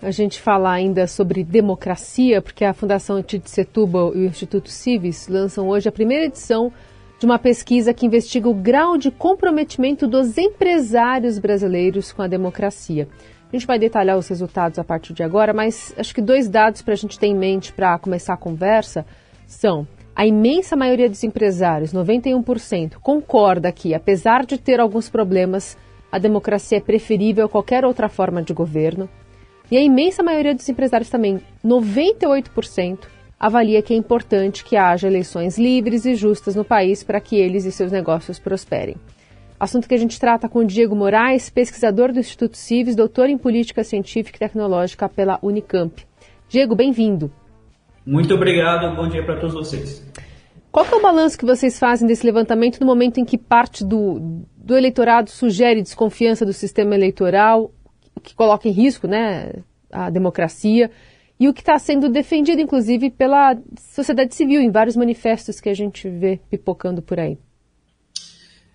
a gente falar ainda sobre democracia, porque a Fundação Tite Setúbal e o Instituto Civis lançam hoje a primeira edição de uma pesquisa que investiga o grau de comprometimento dos empresários brasileiros com a democracia. A gente vai detalhar os resultados a partir de agora, mas acho que dois dados para a gente ter em mente para começar a conversa são a imensa maioria dos empresários, 91%, concorda que, apesar de ter alguns problemas, a democracia é preferível a qualquer outra forma de governo. E a imensa maioria dos empresários também, 98%, avalia que é importante que haja eleições livres e justas no país para que eles e seus negócios prosperem. Assunto que a gente trata com Diego Moraes, pesquisador do Instituto Civis, doutor em Política Científica e Tecnológica pela Unicamp. Diego, bem-vindo. Muito obrigado, bom dia para todos vocês. Qual é o balanço que vocês fazem desse levantamento no momento em que parte do, do eleitorado sugere desconfiança do sistema eleitoral, que coloca em risco né, a democracia, e o que está sendo defendido, inclusive, pela sociedade civil, em vários manifestos que a gente vê pipocando por aí?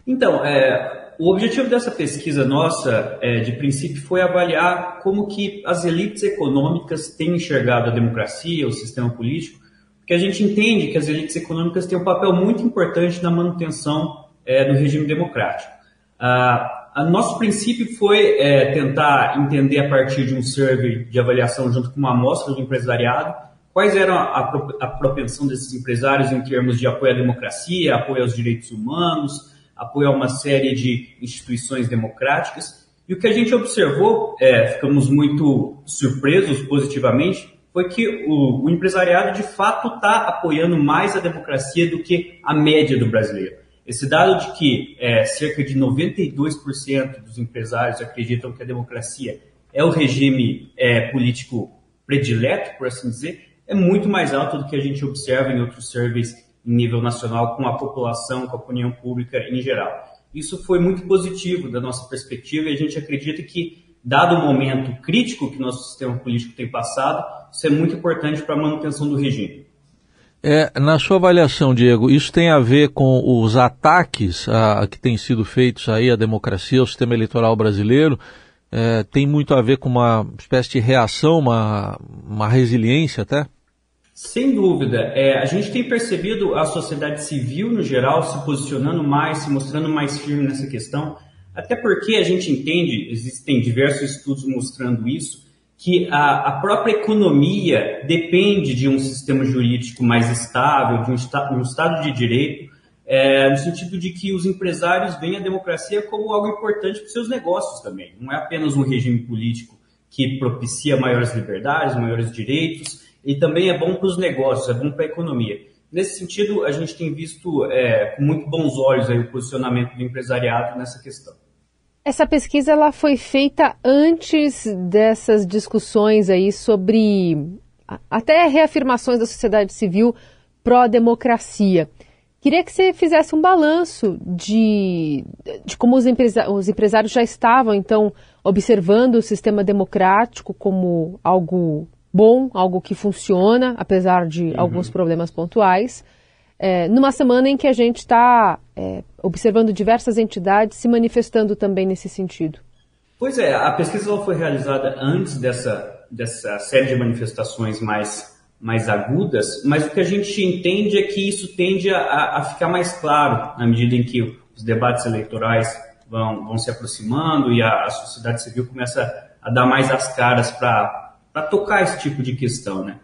Então, é, o objetivo dessa pesquisa nossa, é, de princípio, foi avaliar como que as elites econômicas têm enxergado a democracia, o sistema político, porque a gente entende que as elites econômicas têm um papel muito importante na manutenção é, do regime democrático. Ah, a nosso princípio foi é, tentar entender a partir de um survey de avaliação junto com uma amostra do empresariado quais eram a, a, propensão desses empresários em termos de apoio à democracia, apoio aos direitos humanos, apoio a uma série de instituições democráticas. E o que a gente observou, é, ficamos muito surpresos positivamente, foi que o, o empresariado de fato está apoiando mais a democracia do que a média do brasileiro. Esse dado de que é, cerca de 92% dos empresários acreditam que a democracia é o regime é, político predileto, por assim dizer, é muito mais alto do que a gente observa em outros surveys em nível nacional com a população, com a opinião pública em geral. Isso foi muito positivo da nossa perspectiva e a gente acredita que dado o momento crítico que nosso sistema político tem passado, isso é muito importante para a manutenção do regime. É, na sua avaliação, Diego, isso tem a ver com os ataques a, a que têm sido feitos aí à democracia, ao sistema eleitoral brasileiro? É, tem muito a ver com uma espécie de reação, uma, uma resiliência até? Sem dúvida. É, a gente tem percebido a sociedade civil, no geral, se posicionando mais, se mostrando mais firme nessa questão. Até porque a gente entende, existem diversos estudos mostrando isso, que a, a própria economia depende de um sistema jurídico mais estável, de um, um Estado de direito, é, no sentido de que os empresários veem a democracia como algo importante para os seus negócios também. Não é apenas um regime político que propicia maiores liberdades, maiores direitos, e também é bom para os negócios, é bom para a economia. Nesse sentido, a gente tem visto é, com muito bons olhos aí, o posicionamento do empresariado nessa questão. Essa pesquisa ela foi feita antes dessas discussões aí sobre até reafirmações da sociedade civil pró-democracia. Queria que você fizesse um balanço de, de como os, empresa os empresários já estavam, então, observando o sistema democrático como algo bom, algo que funciona, apesar de uhum. alguns problemas pontuais é, numa semana em que a gente está é, observando diversas entidades se manifestando também nesse sentido. Pois é, a pesquisa foi realizada antes dessa, dessa série de manifestações mais, mais agudas, mas o que a gente entende é que isso tende a, a ficar mais claro na medida em que os debates eleitorais vão, vão se aproximando e a, a sociedade civil começa a dar mais as caras para tocar esse tipo de questão, né?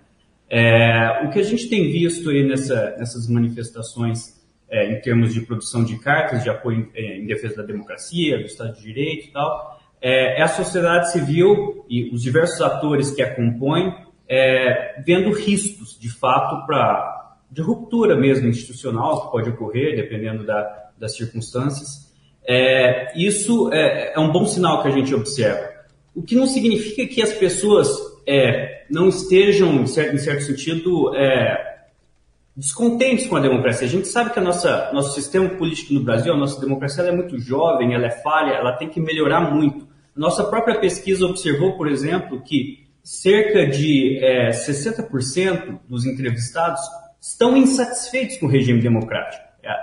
É, o que a gente tem visto aí nessa, nessas manifestações é, em termos de produção de cartas de apoio em, em, defesa da democracia, do Estado de Direito e tal, é, é a sociedade civil e os diversos atores que a compõem é, vendo riscos, de fato, para de ruptura mesmo institucional que pode ocorrer, dependendo da, das circunstâncias. É, isso é, é um bom sinal que a gente observa. O que não significa que as pessoas é, não estejam, em certo, em certo sentido, é, descontentes com a democracia. A gente sabe que a nossa nosso sistema político no Brasil, a nossa democracia é muito jovem, ela é falha, ela tem que melhorar muito. Nossa própria pesquisa observou, por exemplo, que cerca de é, 60% dos entrevistados estão insatisfeitos com o regime democrático. É,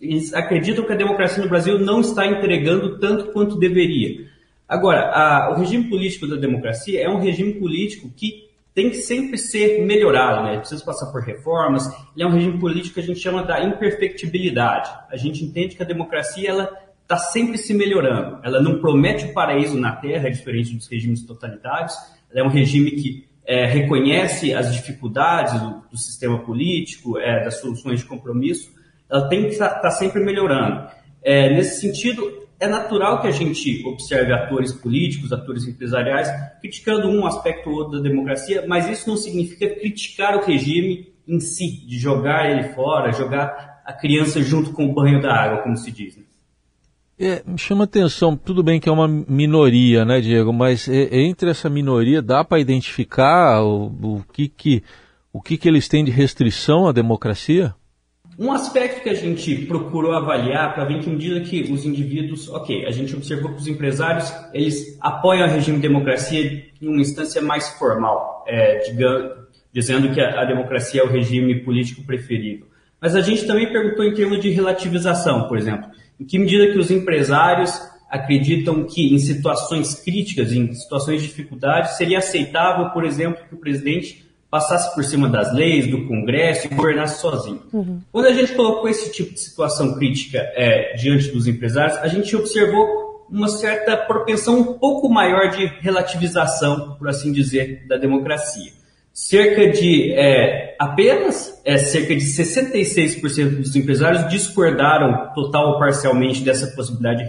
eles acreditam que a democracia no Brasil não está entregando tanto quanto deveria. Agora, a, o regime político da democracia é um regime político que tem que sempre ser melhorado, né? Precisa passar por reformas. Ele é um regime político que a gente chama da imperfectibilidade. A gente entende que a democracia ela está sempre se melhorando. Ela não promete o paraíso na Terra, diferente dos regimes totalitários. Ela é um regime que é, reconhece as dificuldades do, do sistema político, é, das soluções de compromisso. Ela tem que estar tá, tá sempre melhorando. É, nesse sentido, é natural que a gente observe atores políticos, atores empresariais, criticando um aspecto ou outro da democracia, mas isso não significa criticar o regime em si, de jogar ele fora, jogar a criança junto com o banho da água, como se diz. Né? É, me chama atenção, tudo bem que é uma minoria, né, Diego, mas é, entre essa minoria dá para identificar o, o, que, que, o que, que eles têm de restrição à democracia? Um aspecto que a gente procurou avaliar para ver que medida que os indivíduos, ok, a gente observou que os empresários eles apoiam o regime de democracia em uma instância mais formal, é, digamos, dizendo que a, a democracia é o regime político preferido. Mas a gente também perguntou em termos de relativização, por exemplo, em que medida que os empresários acreditam que em situações críticas, em situações de dificuldade, seria aceitável, por exemplo, que o presidente passasse por cima das leis, do Congresso e governasse sozinho. Uhum. Quando a gente colocou esse tipo de situação crítica é, diante dos empresários, a gente observou uma certa propensão um pouco maior de relativização, por assim dizer, da democracia. Cerca de é, apenas é, cerca de 66% dos empresários discordaram total ou parcialmente dessa possibilidade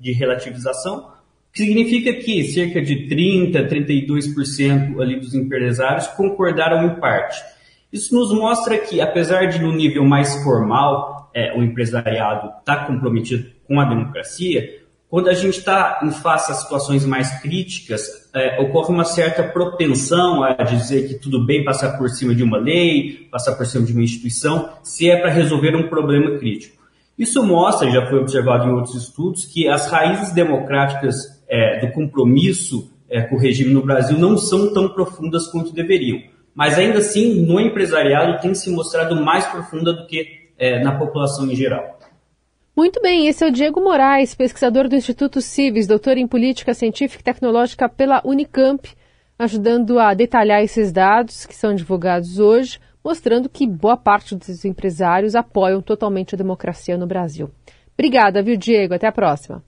de relativização, significa que cerca de 30%, 32% ali dos empresários concordaram em parte. Isso nos mostra que, apesar de no nível mais formal é, o empresariado estar tá comprometido com a democracia, quando a gente está em face a situações mais críticas, é, ocorre uma certa propensão a dizer que tudo bem passar por cima de uma lei, passar por cima de uma instituição, se é para resolver um problema crítico. Isso mostra, já foi observado em outros estudos, que as raízes democráticas é, do compromisso é, com o regime no Brasil não são tão profundas quanto deveriam. Mas ainda assim, no empresariado tem se mostrado mais profunda do que é, na população em geral. Muito bem, esse é o Diego Moraes, pesquisador do Instituto Civis, doutor em Política Científica e Tecnológica pela Unicamp, ajudando a detalhar esses dados que são divulgados hoje, mostrando que boa parte dos empresários apoiam totalmente a democracia no Brasil. Obrigada, viu, Diego? Até a próxima.